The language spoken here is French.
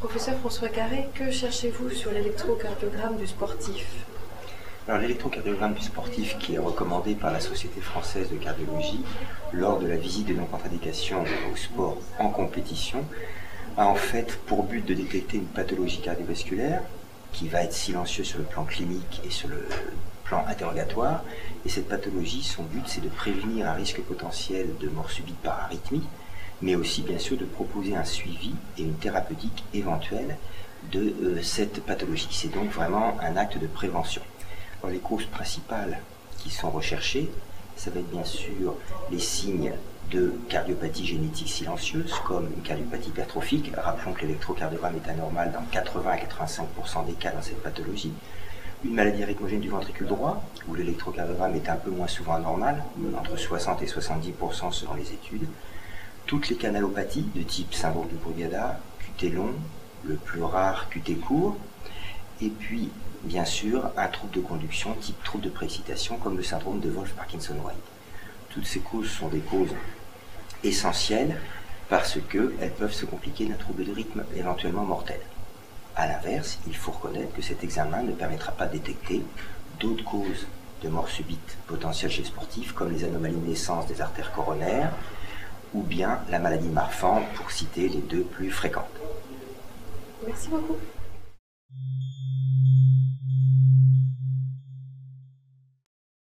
Professeur François Carré, que cherchez-vous sur l'électrocardiogramme du sportif? Alors l'électrocardiogramme du sportif qui est recommandé par la Société française de cardiologie lors de la visite de non-contre-indication au sport en compétition a en fait pour but de détecter une pathologie cardiovasculaire qui va être silencieuse sur le plan clinique et sur le plan interrogatoire. Et cette pathologie, son but, c'est de prévenir un risque potentiel de mort subite par arythmie, mais aussi bien sûr de proposer un suivi et une thérapeutique éventuelle de euh, cette pathologie. C'est donc vraiment un acte de prévention. les causes principales qui sont recherchées, ça va être bien sûr les signes de cardiopathie génétique silencieuse, comme une cardiopathie hypertrophique. Rappelons que l'électrocardiogramme est anormal dans 80 à 85% des cas dans cette pathologie. Une maladie rythmogène du ventricule droit, où l'électrocardiogramme est un peu moins souvent anormal, entre 60 et 70% selon les études. Toutes les canalopathies de type syndrome de Brugada, QT long, le plus rare QT court, et puis bien sûr un trouble de conduction type trouble de précitation comme le syndrome de Wolff-Parkinson-White. Toutes ces causes sont des causes essentielles parce qu'elles peuvent se compliquer d'un trouble de rythme éventuellement mortel. A l'inverse, il faut reconnaître que cet examen ne permettra pas de détecter d'autres causes de mort subite potentielle chez le sportif, comme les anomalies de naissance des artères coronaires ou bien la maladie Marfan, pour citer les deux plus fréquentes. Merci beaucoup.